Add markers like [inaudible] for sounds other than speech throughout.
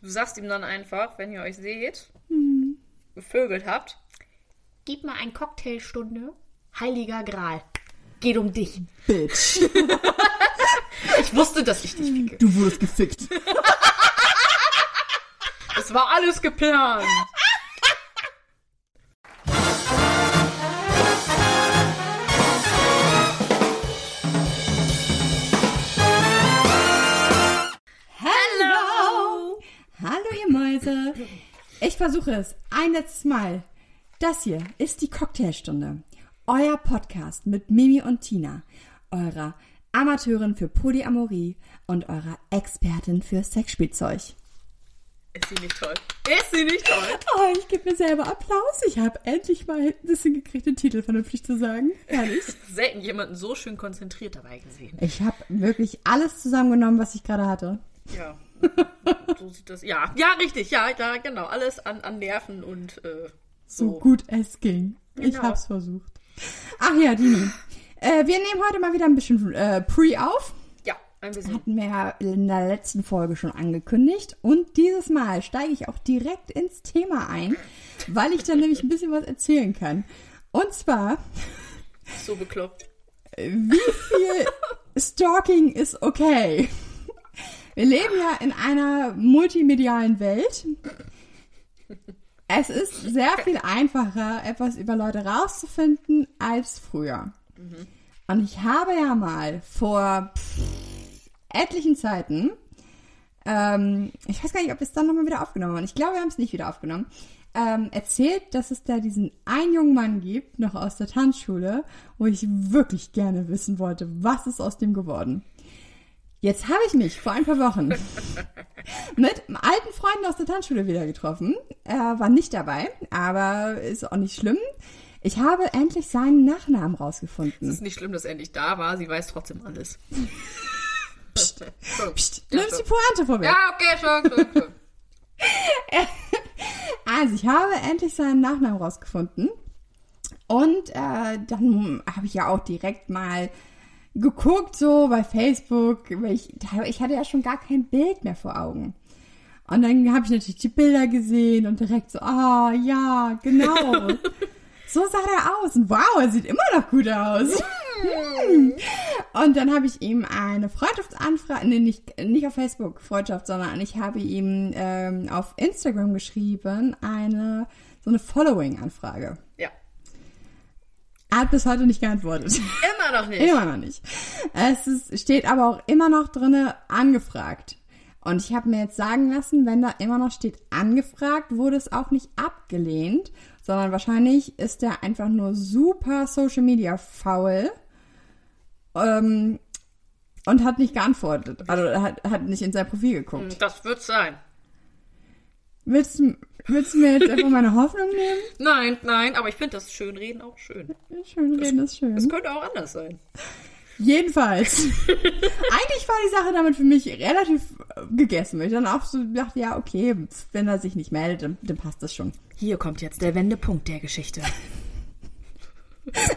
Du sagst ihm dann einfach, wenn ihr euch seht, Hm. gevögelt habt, Gib mal ein Cocktailstunde. Heiliger Gral. Geht um dich. Bitch. [laughs] ich wusste, dass ich dich ficke. Du wurdest gefickt. Es war alles geplant. Versuche es. Ein letztes Mal. Das hier ist die Cocktailstunde. Euer Podcast mit Mimi und Tina. Eurer Amateurin für Polyamorie und eurer Expertin für Sexspielzeug. Ist sie nicht toll? Ist sie nicht toll? Oh, ich gebe mir selber Applaus. Ich habe endlich mal ein bisschen gekriegt, den Titel vernünftig zu sagen. Herrlich. [laughs] Selten jemanden so schön konzentriert dabei gesehen. Ich habe wirklich alles zusammengenommen, was ich gerade hatte. Ja. So sieht das. Ja, ja, richtig. Ja, ja, genau. Alles an, an Nerven und äh, So so. gut es ging. Ich Genau. hab's versucht. Ach ja, Dini. Äh, wir nehmen heute mal wieder ein bisschen äh, Pre auf. Ja, ein bisschen. Hatten wir ja in der letzten Folge schon angekündigt. Und dieses Mal steige ich auch direkt ins Thema ein, weil ich dann nämlich ein bisschen was erzählen kann. Und zwar, So bekloppt. wie viel [laughs] Stalking ist okay? Wir leben ja in einer multimedialen Welt. Es ist sehr viel einfacher, etwas über Leute rauszufinden als früher. Und ich habe ja mal vor pff, etlichen Zeiten, ähm, ich weiß gar nicht, ob wir es dann nochmal wieder aufgenommen haben. Ich glaube, wir haben es nicht wieder aufgenommen. Ähm, erzählt, dass es da diesen einen jungen Mann gibt, noch aus der Tanzschule, wo ich wirklich gerne wissen wollte, was ist aus dem geworden. Jetzt habe ich mich vor ein paar Wochen [laughs] mit alten Freunden aus der Tanzschule wieder getroffen. Er war nicht dabei, aber ist auch nicht schlimm. Ich habe endlich seinen Nachnamen rausgefunden. Es ist nicht schlimm, dass er nicht da war. Sie weiß trotzdem alles. [laughs] Psst. Psst, nimmst die Pointe vorweg. Ja, okay, schon, schon, schon. [laughs] Also, ich habe endlich seinen Nachnamen rausgefunden. Und äh, dann habe ich ja auch direkt mal geguckt, so bei Facebook. Weil ich, ich hatte ja schon gar kein Bild mehr vor Augen. Und dann habe ich natürlich die Bilder gesehen und direkt so, ah, ja, genau. [laughs] so sah der aus. Und wow, er sieht immer noch gut aus. [laughs] Und dann habe ich ihm eine Freundschaftsanfrage, nee, nicht, nicht auf Facebook Freundschaft, sondern ich habe ihm ähm, auf Instagram geschrieben, eine, so eine Following-Anfrage. Er hat bis heute nicht geantwortet. Immer noch nicht. immer noch nicht. Es ist, steht aber auch immer noch drinne angefragt. Und ich habe mir jetzt sagen lassen, wenn da immer noch steht angefragt, wurde es auch nicht abgelehnt, sondern wahrscheinlich ist er einfach nur super Social Media faul ähm, und hat nicht geantwortet. Also hat, hat nicht in sein Profil geguckt. Das wird sein. Willst, du- willst du mir jetzt einfach meine Hoffnung nehmen? [laughs] Nein, nein, aber ich finde das Schönreden auch schön. Schön reden ist schön. Es könnte auch anders sein. Jedenfalls. [laughs] Eigentlich war die Sache damit für mich relativ äh, gegessen. Weil ich dann auch so dachte, ja, okay, wenn er sich nicht meldet, dann, dann passt das schon. Hier kommt jetzt der Wendepunkt der Geschichte. [laughs]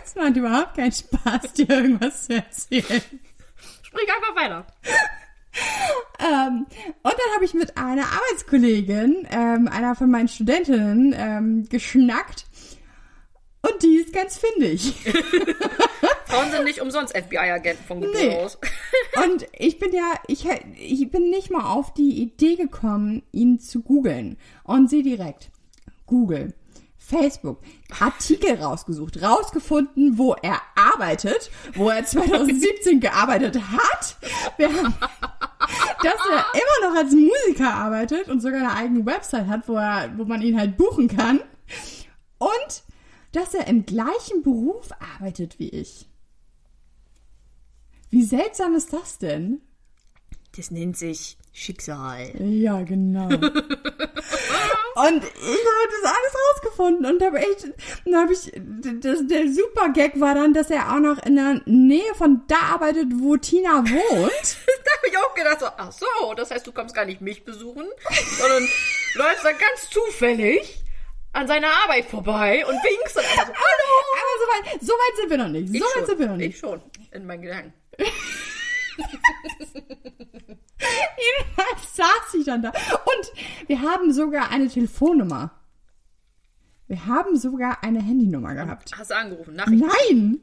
Es macht überhaupt keinen Spaß, dir irgendwas zu erzählen. Sprich einfach weiter. Ähm, und dann habe ich mit einer Arbeitskollegin, ähm, einer von meinen Studentinnen, ähm, geschnackt. Und die ist ganz findig. [laughs] Frauen sind nicht umsonst FBI-Agenten von Geburt Nee. aus. [laughs] Und ich bin ja, ich, ich bin nicht mal auf die Idee gekommen, ihn zu googeln. Und sie direkt. Google. Facebook. Artikel rausgesucht. Rausgefunden, wo er arbeitet. Wo er 2017 gearbeitet hat. Wir haben, dass er immer noch als Musiker arbeitet und sogar eine eigene Website hat, wo er, wo man ihn halt buchen kann. Und dass er im gleichen Beruf arbeitet wie ich. Wie seltsam ist das denn? Das nennt sich Schicksal. Ja, genau. [laughs] und ich habe das alles rausgefunden und habe echt, dann habe ich, das, der super Gag war dann, dass er auch noch in der Nähe von da arbeitet, wo Tina wohnt. [laughs] Da habe ich auch gedacht, so, ach so, das heißt, du kommst gar nicht mich besuchen, sondern [laughs] läufst dann ganz zufällig an seiner Arbeit vorbei und winkst einfach so, [laughs] hallo. Aber so weit, so weit sind wir noch nicht. So Ich weit schon. sind wir noch nicht. Ich schon, in meinen Gedanken. [laughs] Jedenfalls saß ich dann da. Und wir haben sogar eine Telefonnummer. Wir haben sogar eine Handynummer gehabt. Hast du angerufen? Nachricht. Nein!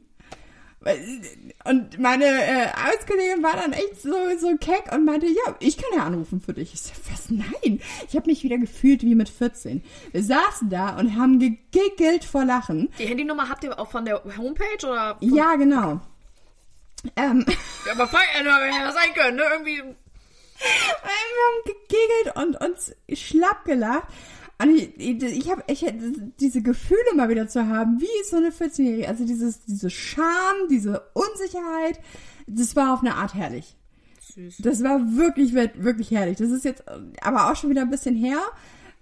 Und meine äh, Arbeitskollegin war dann echt so, so keck und meinte, ja, ich kann ja anrufen für dich. Ich so, was? Nein! Ich habe mich wieder gefühlt wie mit 14. Wir saßen da und haben gegiggelt vor Lachen. Die Handynummer habt ihr auch von der Homepage oder? Ja, genau. Ähm, Ja, aber ja, wer das sein können, ne? Irgendwie. wir haben gegiggelt und uns schlapp gelacht. Und ich, ich, ich habe ich, diese Gefühle mal wieder zu haben, wie so eine 14-Jährige. Also dieses, diese Scham, diese Unsicherheit, das war auf eine Art herrlich. Süß. Das war wirklich, wirklich herrlich. Das ist jetzt aber auch schon wieder ein bisschen her,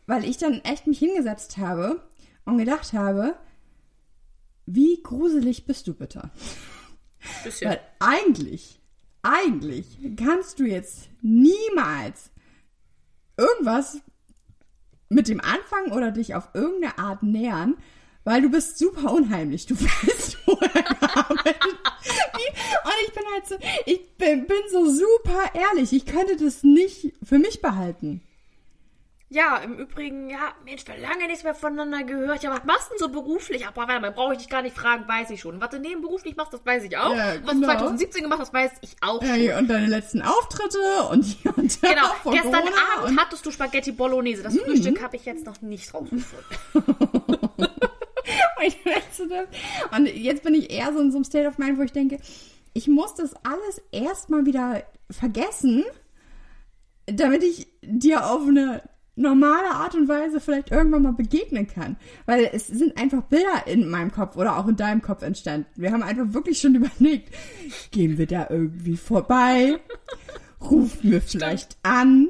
weil ich dann echt mich hingesetzt habe und gedacht habe, wie gruselig bist du bitte? Bisschen. Weil eigentlich, eigentlich kannst du jetzt niemals irgendwas mit dem anfangen oder dich auf irgendeine Art nähern, weil du bist super unheimlich. Du [laughs] weißt, wo er gearbeitet Und ich bin halt so, ich bin, bin so super ehrlich. Ich könnte das nicht für mich behalten. Ja, im Übrigen, ja, Mensch, wir lange nichts mehr voneinander gehört. Ja, was machst du denn so beruflich? Aber warte mal, brauche ich dich gar nicht fragen, weiß ich schon. Was du nebenberuflich machst, das weiß ich auch. Ja, Was du genau. 2017 gemacht hast, weiß ich auch schon. Ey, und deine letzten Auftritte und hier und da Genau, [laughs] gestern Corona Abend und Mhm. hattest du Spaghetti Bolognese. Das Frühstück habe ich jetzt noch nicht rausgefunden. [laughs] [laughs] Und jetzt bin ich eher so in so einem State of Mind, wo ich denke, ich muss das alles erstmal wieder vergessen, damit ich dir auf eine normale Art und Weise vielleicht irgendwann mal begegnen kann. Weil es sind einfach Bilder in meinem Kopf oder auch in deinem Kopf entstanden. Wir haben einfach wirklich schon [laughs] überlegt, gehen wir da irgendwie vorbei? Rufen wir vielleicht an?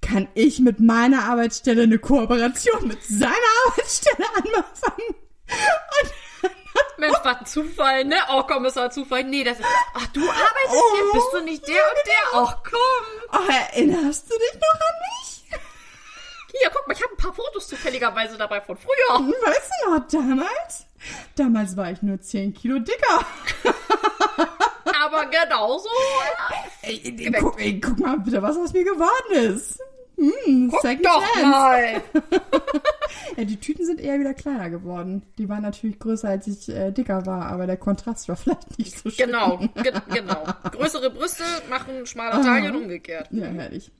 Kann ich mit meiner Arbeitsstelle eine Kooperation mit seiner Arbeitsstelle anfangen? Und Mensch, was ein Zufall, ne? Oh, komm, das war Zufall. Nee, das ist. Ach, du arbeitest Oh. hier? Bist du nicht der und der? Ach, komm. Oh, erinnerst du dich noch an mich? Hier, guck mal, ich habe ein paar Fotos zufälligerweise dabei von früher. Weißt du noch, damals? Damals war ich nur 10 Kilo dicker. [laughs] Aber genauso. Ey, ey, guck, ey, guck mal bitte, was aus mir geworden ist. Hm, Guck second doch chance. mal. [laughs] Ja, die Tüten sind eher wieder kleiner geworden. Die waren natürlich größer, als ich äh, dicker war, aber der Kontrast war [laughs] vielleicht nicht so schön. Genau, ge genau. Größere Brüste machen schmale Ah. Taille und umgekehrt. Ja, herrlich.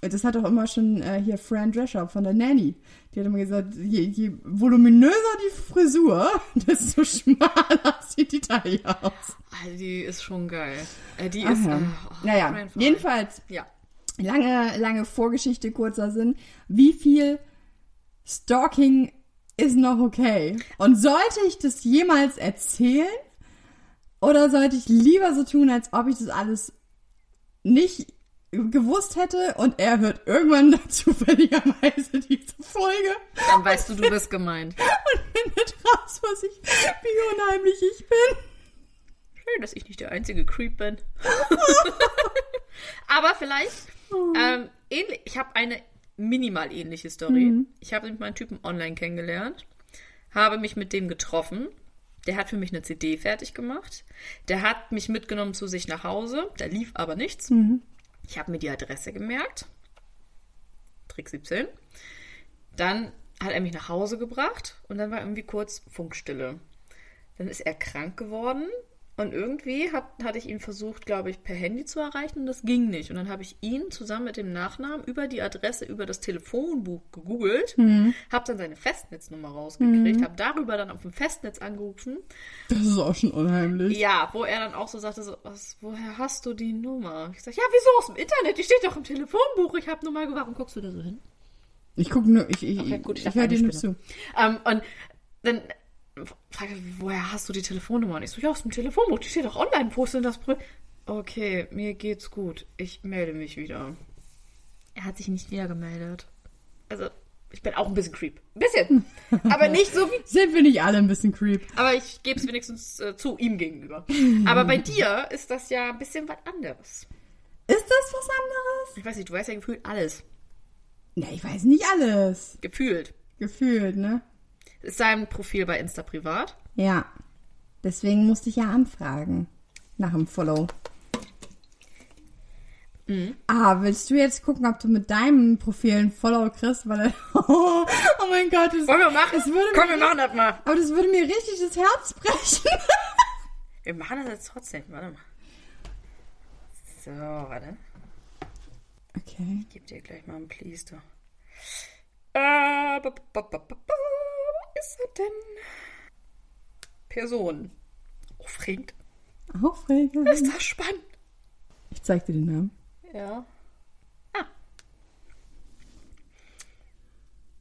Das hat doch immer schon äh, hier Fran Drescher von der Nanny. Die hat immer gesagt, je, je voluminöser die Frisur, [laughs] desto schmaler [laughs] sieht die Taille aus. Also, die ist schon geil. Äh, die ist. Aha. Äh, oh, naja, jedenfalls, Ja. lange, lange Vorgeschichte, kurzer Sinn. Wie viel Stalking ist noch okay? Und sollte ich das jemals erzählen? Oder sollte ich lieber so tun, als ob ich das alles nicht gewusst hätte und er hört irgendwann [laughs] zufälligerweise diese Folge Dann weißt du, du bist gemeint. und findet raus, was ich, wie unheimlich ich bin. Schön, dass ich nicht der einzige Creep bin. [laughs] Aber vielleicht, ähm, ähnlich, ich habe eine minimal ähnliche Story. Ich habe nämlich meinen Typen online kennengelernt, habe mich mit dem getroffen. Der hat für mich eine CD fertig gemacht. Der hat mich mitgenommen zu sich nach Hause. Da lief aber nichts. Ich habe mir die Adresse gemerkt. Trick 17. Dann hat er mich nach Hause gebracht und dann war irgendwie kurz Funkstille. Dann ist er krank geworden und irgendwie hat, hatte ich ihn versucht, glaube ich, per Handy zu erreichen und das ging nicht. Und dann habe ich ihn zusammen mit dem Nachnamen über die Adresse, über das Telefonbuch gegoogelt, habe dann seine Festnetznummer rausgekriegt, habe darüber dann auf dem Festnetz angerufen. Das ist auch schon unheimlich. Ja, wo er dann auch so sagte, so, was, woher hast du die Nummer? Ich sag, ja, wieso aus dem Internet? Die steht doch im Telefonbuch. Ich habe nur mal gewarum guckst du da so hin? Ich gucke nur, ich, ich, Okay, gut, ich, ich höre dir nur zu. Spinne. Ähm, und dann frage woher hast du die Telefonnummer? Und ich so, ja, aus dem Telefonbuch, die steht doch online. Denn das? Brü okay, mir geht's gut. Ich melde mich wieder. Er hat sich nicht wieder gemeldet. Also, ich bin auch ein bisschen creep. Ein bisschen. [laughs] Aber nicht so wie. Sind wir nicht alle ein bisschen creep? Aber ich gebe es wenigstens äh, zu ihm gegenüber. Aber bei dir ist das ja ein bisschen was anderes. Ist das was anderes? Ich weiß nicht, du weißt ja gefühlt alles. Na, ich weiß nicht alles. Gefühlt. Gefühlt, ne? Ist sein Profil bei Insta privat? Ja. Deswegen musste ich ja anfragen. Nach dem Follow. Ah, willst du jetzt gucken, ob du mit deinem Profil ein Follow kriegst? Weil, [laughs] oh, mein Gott, das, Wollen wir machen? das würde Komm, mir, wir machen das mal. aber das würde mir richtig das Herz brechen. [laughs] Wir machen das jetzt trotzdem. Warte mal. So, warte. Okay. Ich gebe dir gleich mal einen Please, du. Äh, denn? Person. Aufregend. Aufregend. Ist das spannend? Ich zeig dir den Namen. Ja. Ah.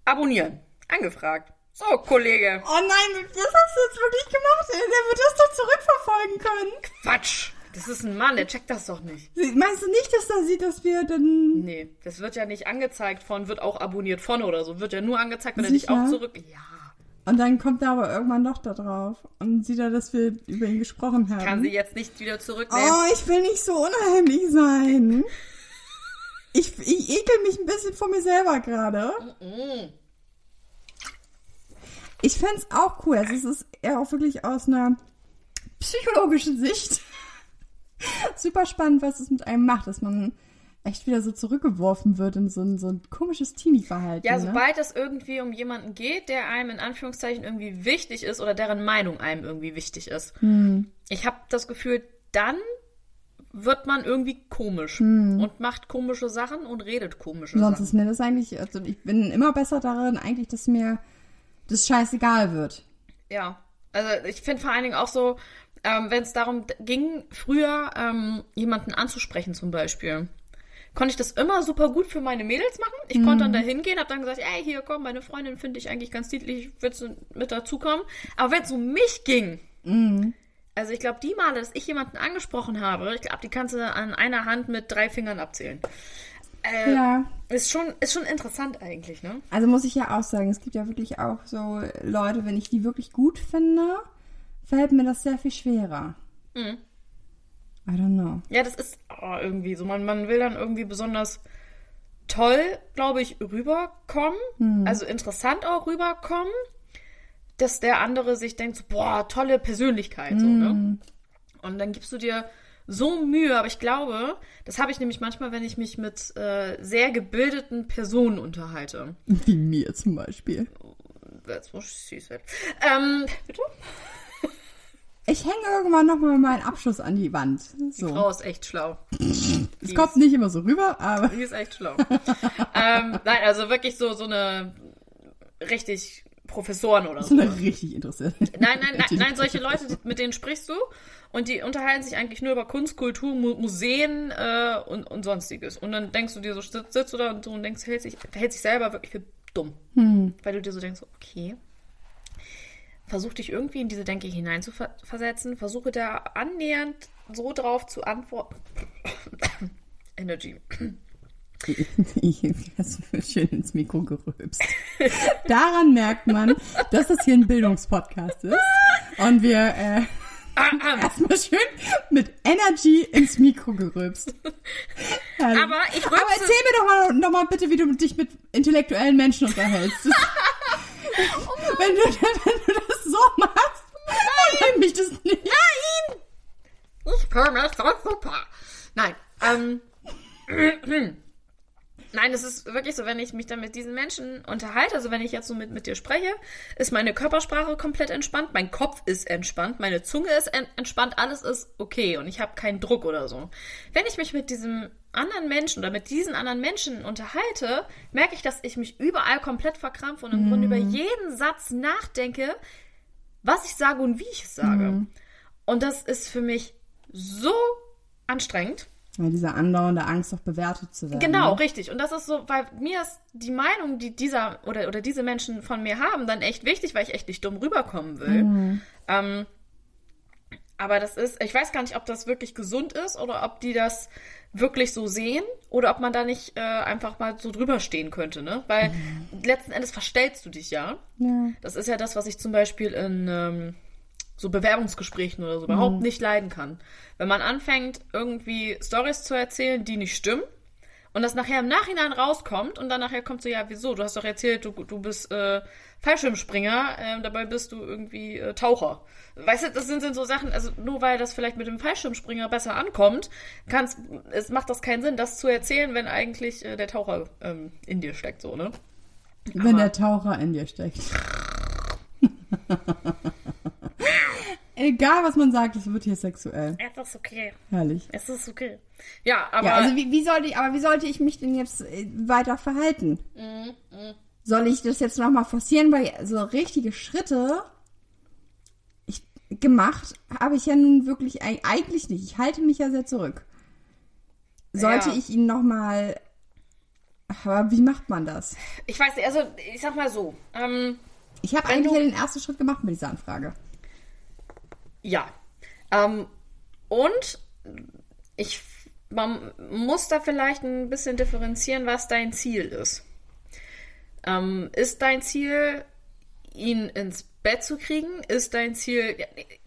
Abonnieren. Angefragt. So, Kollege. Oh nein, das hast du jetzt wirklich gemacht. Der wird das doch zurückverfolgen können. Quatsch. Das ist ein Mann, der checkt das doch nicht. Meinst du nicht, dass er sieht, dass wir dann... Nee, das wird ja nicht angezeigt von, wird auch abonniert von oder so. Wird ja nur angezeigt, wenn er dich Sicher? auch zurück. Ja. Und dann kommt er aber irgendwann doch da drauf und sieht er, dass wir über ihn gesprochen haben. Kann sie jetzt nicht wieder zurücknehmen. Oh, ich will nicht so unheimlich sein. Ich, ich ekel mich ein bisschen vor mir selber gerade. Ich find's auch cool. Also es ist eher auch wirklich aus einer psychologischen Sicht [laughs] super spannend, was es mit einem macht, dass man echt wieder so zurückgeworfen wird in so ein, so ein komisches Teenie-Verhalten. Ja, ne? sobald es irgendwie um jemanden geht, der einem in Anführungszeichen irgendwie wichtig ist oder deren Meinung einem irgendwie wichtig ist. Hm. Ich habe das Gefühl, dann wird man irgendwie komisch und macht komische Sachen und redet komische Hm. Sonst Sachen. ist mir das eigentlich, also ich bin immer besser darin, eigentlich, dass mir das scheißegal wird. Ja, also ich finde vor allen Dingen auch so, ähm, wenn es darum ging, früher ähm, jemanden anzusprechen zum Beispiel, konnte ich das immer super gut für meine Mädels machen. Ich konnte dann da hingehen, habe dann gesagt, ey, hier komm, meine Freundin finde ich eigentlich ganz niedlich, willst du mit dazukommen? Aber wenn es um mich ging, also ich glaube, die Male, dass ich jemanden angesprochen habe, ich glaube, die kannst du an einer Hand mit drei Fingern abzählen. Äh, Ja. Ist schon, ist schon interessant eigentlich, ne? Also muss ich ja auch sagen, es gibt ja wirklich auch so Leute, wenn ich die wirklich gut finde, fällt mir das sehr viel schwerer. Mhm. I don't know. Ja, das ist oh, irgendwie so. Man, man will dann irgendwie besonders toll, glaube ich, rüberkommen. Also interessant auch rüberkommen. Dass der andere sich denkt, so, boah, tolle Persönlichkeit. So, ne? Und dann gibst du dir so Mühe. Aber ich glaube, das habe ich nämlich manchmal, wenn ich mich mit äh, sehr gebildeten Personen unterhalte. Wie mir zum Beispiel. That's what she said. Ähm, bitte? Ich hänge irgendwann nochmal meinen Abschluss an die Wand. Die So. Frau ist echt schlau. Es kommt nicht immer so rüber, aber Die ist echt schlau. ähm, nein, also wirklich so, so eine richtig Professoren oder so so. eine richtig interessante. Nein, nein, nein, nein, solche Leute, die- mit denen sprichst du und die unterhalten sich eigentlich nur über Kunst, Kultur, Mu Museen äh, und, und sonstiges. Und dann denkst du dir so, sitzt, sitzt du da und so und denkst, hält sich, verhält sich selber wirklich für dumm. Weil du dir so denkst, okay, versuch dich irgendwie in diese Denke hineinzuversetzen, versuche da annähernd so drauf zu antworten. [coughs] Energy. Ich [laughs] hast du schön ins Mikro gerülpst. Daran merkt man, dass das hier ein Bildungspodcast ist. Und wir äh, erstmal schön mit Energy ins Mikro gerülpst. Aber ich Aber rülpse- erzähl mir doch mal, noch mal bitte, wie du dich mit intellektuellen Menschen unterhältst. [laughs] Das, [laughs] wenn, du, wenn du das so machst, dann mich das nicht. Nein! Ich höre mich so super. Nein, ähm. [clears throat] Nein, es ist wirklich so, wenn ich mich dann mit diesen Menschen unterhalte, also wenn ich jetzt so mit, mit dir spreche, ist meine Körpersprache komplett entspannt, mein Kopf ist entspannt, meine Zunge ist en entspannt, alles ist okay und ich habe keinen Druck oder so. Wenn ich mich mit diesem anderen Menschen oder mit diesen anderen Menschen unterhalte, merke ich, dass ich mich überall komplett verkrampfe und im Grunde über jeden Satz nachdenke, was ich sage und wie ich es sage. Und das ist für mich so anstrengend. Weil diese andauernde Angst, auch bewertet zu werden. Genau, ne? richtig. Und das ist so, weil mir ist die Meinung, die dieser oder, oder diese Menschen von mir haben, dann echt wichtig, weil ich echt nicht dumm rüberkommen will. Ähm, aber das ist, ich weiß gar nicht, ob das wirklich gesund ist oder ob die das wirklich so sehen oder ob man da nicht äh, einfach mal so drüber stehen könnte, ne? Weil letzten Endes verstellst du dich ja. Ja. Das ist ja das, was ich zum Beispiel in ähm, so Bewerbungsgesprächen oder so überhaupt nicht leiden kann. Wenn man anfängt, irgendwie Stories zu erzählen, die nicht stimmen, und das nachher im Nachhinein rauskommt und dann nachher kommt so, ja, wieso? Du hast doch erzählt, du, du bist äh, Fallschirmspringer, äh, dabei bist du irgendwie äh, Taucher. Weißt du, das sind, sind so Sachen, also nur weil das vielleicht mit dem Fallschirmspringer besser ankommt, kann's, es macht das keinen Sinn, das zu erzählen, wenn eigentlich äh, der Taucher ähm, in dir steckt, so, ne? Wenn Aber- der Taucher in dir steckt. [laughs] Egal, was man sagt, es wird hier sexuell. Es ist okay. Herrlich. Es ist okay. Ja, aber Ja, also wie, wie sollte ich, aber wie sollte ich mich denn jetzt äh, weiter verhalten? Soll ich das jetzt nochmal forcieren, weil so richtige Schritte ich, gemacht habe ich ja nun wirklich eig- eigentlich nicht. Ich halte mich ja sehr zurück. Sollte Ja. ich ihn nochmal, aber wie macht man das? ich weiß nicht, also ich sag mal so, ähm, Ich habe eigentlich du- ja den ersten Schritt gemacht mit dieser Anfrage. Ja. Ähm, und ich, man muss da vielleicht ein bisschen differenzieren, was dein Ziel ist. Ähm, ist dein Ziel, ihn ins Bett zu kriegen? Ist dein Ziel.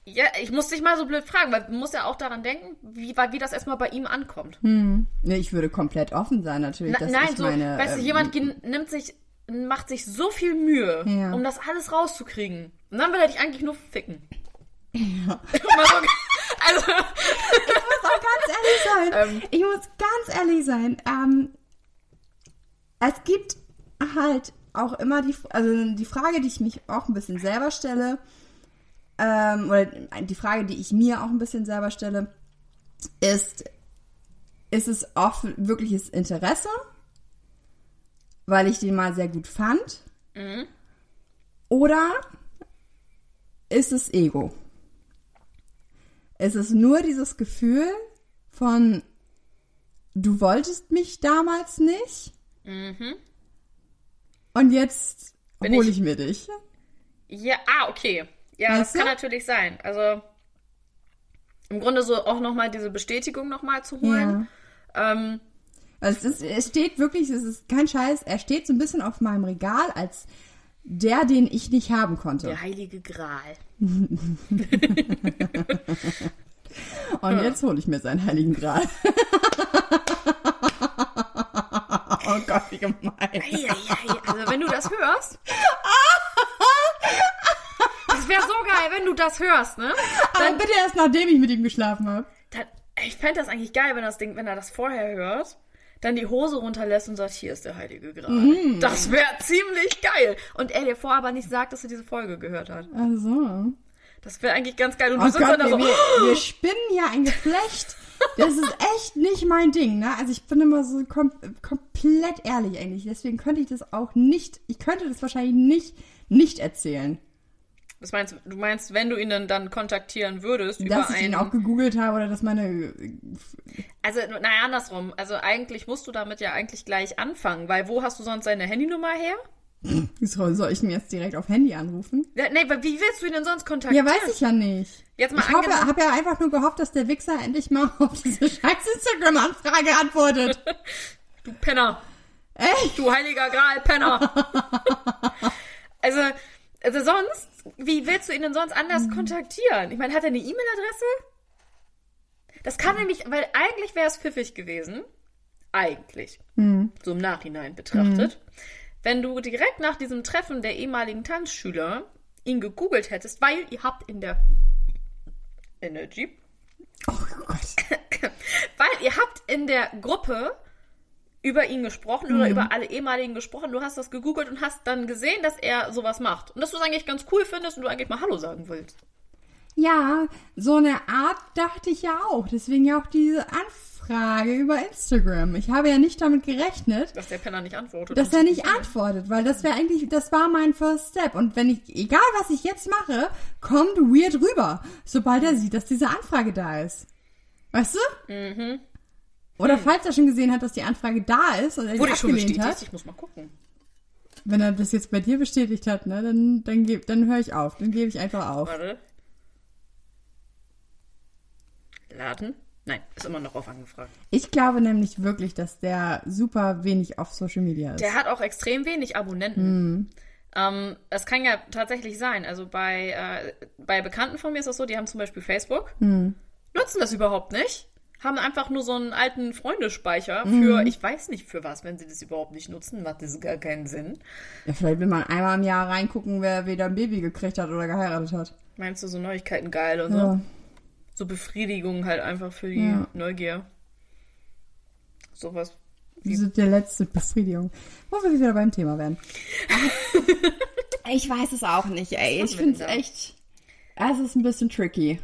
Ja, ich muss dich mal so blöd fragen, weil du musst ja auch daran denken, wie, wie das erstmal bei ihm ankommt. Nee, ich würde komplett offen sein, natürlich. Na, dass nein, so, meine, weißt du, ähm, jemand nimmt sich, macht sich so viel Mühe, Ja. um das alles rauszukriegen. Und dann will er dich eigentlich nur ficken. Ja. [laughs] also, auch ganz ehrlich sein. Ähm. ich muss ganz ehrlich sein. Ähm, es gibt halt auch immer die, also die Frage, die ich mich auch ein bisschen selber stelle, ähm, oder die Frage, die ich mir auch ein bisschen selber stelle, ist, ist es oft wirkliches Interesse, weil ich den mal sehr gut fand, oder ist es Ego? Es ist nur dieses Gefühl von, du wolltest mich damals nicht. Und jetzt hole ich- ich mir dich. ja, ah, okay. Ja, Weißt das kann du? natürlich sein. Also, im Grunde so auch nochmal diese Bestätigung nochmal zu holen. Ähm, Also es, ist, es steht wirklich, es ist kein Scheiß, er steht so ein bisschen auf meinem Regal als der, den ich nicht haben konnte. der heilige Gral. [laughs] Und jetzt hole ich mir seinen heiligen Gral. [laughs] oh Gott, wie gemein. Eieiei, Also, wenn du das hörst. [laughs] Das wäre so geil, wenn du das hörst, ne? Aber bitte erst nachdem ich mit ihm geschlafen habe. Dann, ich fände das eigentlich geil, wenn das Ding, wenn er das vorher hört, dann die Hose runterlässt und sagt, hier ist der heilige Gral. Mhm. Das wäre ziemlich geil. Und er dir vorher aber nicht sagt, dass er diese Folge gehört hat. Also. Das wäre eigentlich ganz geil. Und Oh du sitzt Gott, dann da wir, so, wir, [gasps] wir spinnen ja ein Geflecht. Das ist echt nicht mein Ding, ne? Also ich bin immer so kom komplett ehrlich eigentlich. Deswegen könnte ich das auch nicht, ich könnte das wahrscheinlich nicht, nicht erzählen. Das meinst, du meinst, wenn du ihn dann, dann kontaktieren würdest über Dass ich ihn einen... auch gegoogelt habe oder dass meine, Also, naja, andersrum. Also eigentlich musst du damit ja eigentlich gleich anfangen, weil wo hast du sonst seine Handynummer her? [clears throat] soll, soll ich ihn jetzt direkt auf Handy anrufen? Ja, Nee, aber wie willst du ihn denn sonst Ja, kontaktieren? weiß ich ja nicht. Jetzt mal ich habe ja einfach nur gehofft, dass der Wichser endlich mal [laughs] auf diese scheiß Instagram-Anfrage antwortet. [laughs] Du Penner. Echt? Du heiliger Gral, Penner. [laughs] also, also sonst, wie willst du ihn denn sonst anders Mhm. kontaktieren? Ich meine, hat er eine E-Mail-Adresse? Das kann nämlich, weil eigentlich wäre es pfiffig gewesen. Eigentlich. Mhm. So im Nachhinein betrachtet. Wenn du direkt nach diesem Treffen der ehemaligen Tanzschüler ihn gegoogelt hättest, weil ihr habt in der Energy Oh Gott. [coughs] Weil ihr habt in der Gruppe über ihn gesprochen oder über alle ehemaligen gesprochen. Du hast das gegoogelt und hast dann gesehen, dass er sowas macht. Und dass du es eigentlich ganz cool findest und du eigentlich mal Hallo sagen willst. Ja, so eine Art dachte ich ja auch. Deswegen ja auch diese Anfrage über Instagram. Ich habe ja nicht damit gerechnet, Dass der Penner nicht antwortet. dass er nicht antwortet, weil das wäre eigentlich, das war mein First Step. Und wenn ich, egal was ich jetzt mache, kommt weird rüber, sobald er sieht, dass diese Anfrage da ist. Weißt du? Mhm. Oder falls er schon gesehen hat, dass die Anfrage da ist und er Wurde schon abgelehnt bestätigt? hat. Ich muss mal gucken. Wenn er das jetzt bei dir bestätigt hat, ne, dann, dann, geb- dann höre ich auf. Dann gebe ich einfach auf. Warte. Laden? Nein, ist immer noch auf angefragt. Ich glaube nämlich wirklich, dass der super wenig auf Social Media ist. Der hat auch extrem wenig Abonnenten. Ähm, das kann ja tatsächlich sein. Also bei, äh, bei Bekannten von mir ist das so, die haben zum Beispiel Facebook, nutzen das überhaupt nicht, haben einfach nur so einen alten Freundespeicher für, ich weiß nicht für was, wenn sie das überhaupt nicht nutzen, macht das gar keinen Sinn. Ja, vielleicht will man einmal im Jahr reingucken, wer wieder ein Baby gekriegt hat oder geheiratet hat. Meinst du so Neuigkeiten geil und Ja. so? So Befriedigung halt einfach für die Ja. Neugier. Sowas. Wir sind der letzte Befriedigung. Wo wir wieder beim Thema werden. [laughs] ich weiß es auch nicht, ey. Ich finde es echt. Es ist ein bisschen tricky.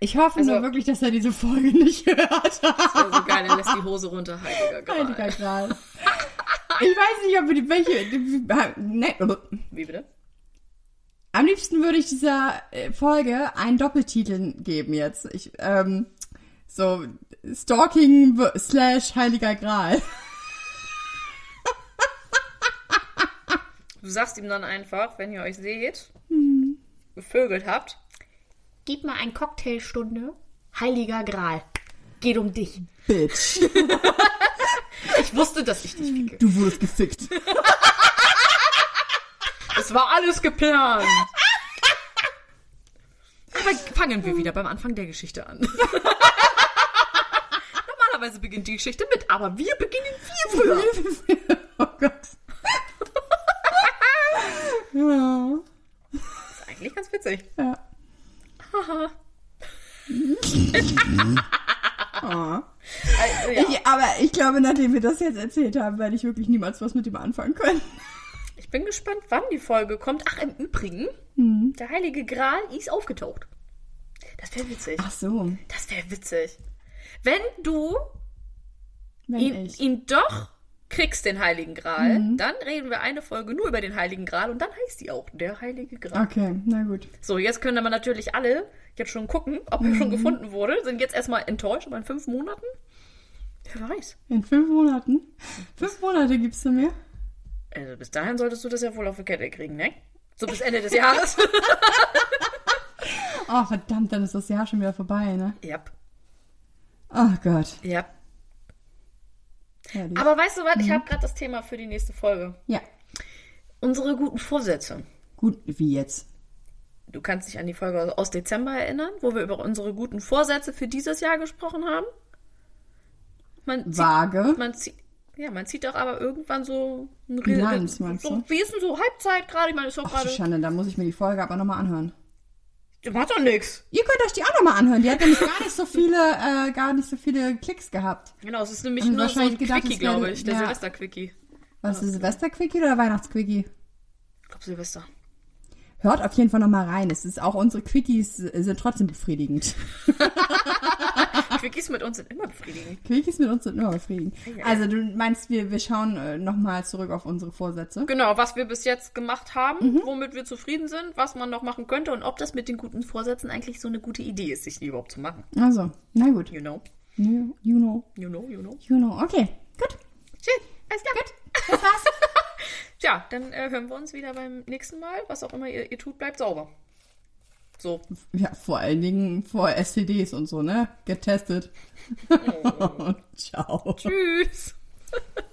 Ich hoffe Also- nur wirklich, dass er diese Folge nicht hört. Also geil, er lässt die Hose runter, heiliger Heiliger Gral. Gral. Ich weiß nicht, ob wir die welche. Ne, Wie bitte? am liebsten würde ich dieser äh, Folge einen Doppeltitel geben jetzt. Ich, ähm, so Stalking slash Heiliger Gral. Du sagst ihm dann einfach, wenn ihr euch seht, Hm. gevögelt habt, Gib mal ein Cocktailstunde. Heiliger Gral. Geht um dich. Bitch. [laughs] ich wusste, dass ich dich ficke. Du wurdest gefickt. [laughs] Es war alles geplant. Aber fangen wir wieder beim Anfang der Geschichte an. [laughs] Normalerweise beginnt die Geschichte mit, aber wir beginnen viel früher. oh Gott. ja. ist eigentlich ganz witzig. Ja. Oh. Also, ja. ich, aber ich glaube, nachdem wir das jetzt erzählt haben, werde ich wirklich niemals was mit ihm anfangen können. Ich bin gespannt, wann die Folge kommt. Ach, im Übrigen, Hm. der heilige Gral ist aufgetaucht. Das wäre witzig. Ach so, Das wäre witzig. Wenn du wenn ihn, ihn doch kriegst, den heiligen Gral, Mhm. dann reden wir eine Folge nur über den heiligen Gral und dann heißt die auch der heilige Gral. Okay, na gut. So, jetzt können aber natürlich alle jetzt schon gucken, ob er Mhm. schon gefunden wurde. Sind jetzt erstmal enttäuscht, aber in fünf Monaten? Wer weiß. In fünf Monaten. Fünf Monate gibst du mir? Also bis dahin solltest du das ja wohl auf die Kette kriegen, ne? So bis Ende des Jahres. [laughs] Oh, verdammt, dann ist das Jahr schon wieder vorbei, ne? ja, Oh Gott. ja. Herrlich. Aber weißt du was? Mhm. Ich habe gerade das Thema für die nächste Folge. Ja. Unsere guten Vorsätze. Gut, wie jetzt? Du kannst dich an die Folge aus Dezember erinnern, wo wir über unsere guten Vorsätze für dieses Jahr gesprochen haben? Man zieht, Vage. man zieht, ja, man zieht doch aber irgendwann so ein Bilanz, meinst so, du? Wie ist denn so Halbzeit gerade? Ich meine, ist doch gerade. Schande, da muss ich mir die Folge aber nochmal anhören. Das macht doch nichts. Ihr könnt euch die auch nochmal anhören. Die hat nämlich gar nicht so viele, äh, gar nicht so viele Klicks gehabt. Genau, es ist nämlich Haben nur so ein wahrscheinlich gedacht, Quickie, glaube ich. Der ja. Silvester-Quickie. Was ist Silvester-Quickie oder Weihnachts-Quickie? Ich glaube Silvester. Hört auf jeden Fall nochmal rein. Es ist auch unsere Quickies sind trotzdem befriedigend. [laughs] Quickies mit uns sind immer befriedigend. Quickies mit uns sind immer befriedigend. Also du meinst, wir, wir schauen äh, nochmal zurück auf unsere Vorsätze. Genau, was wir bis jetzt gemacht haben, Mhm. womit wir zufrieden sind, was man noch machen könnte und ob das mit den guten Vorsätzen eigentlich so eine gute Idee ist, sich die überhaupt zu machen. Also, na gut. You know, You you know, you know, you know. you know. Okay, gut. Schön, alles klar. Gut. [laughs] Das war's. Tja, dann äh, hören wir uns wieder beim nächsten Mal. Was auch immer ihr, ihr tut, bleibt sauber. So. [laughs] Ja, vor allen Dingen vor STDs und so, ne? Getestet. [laughs] Ciao. Tschüss. [laughs]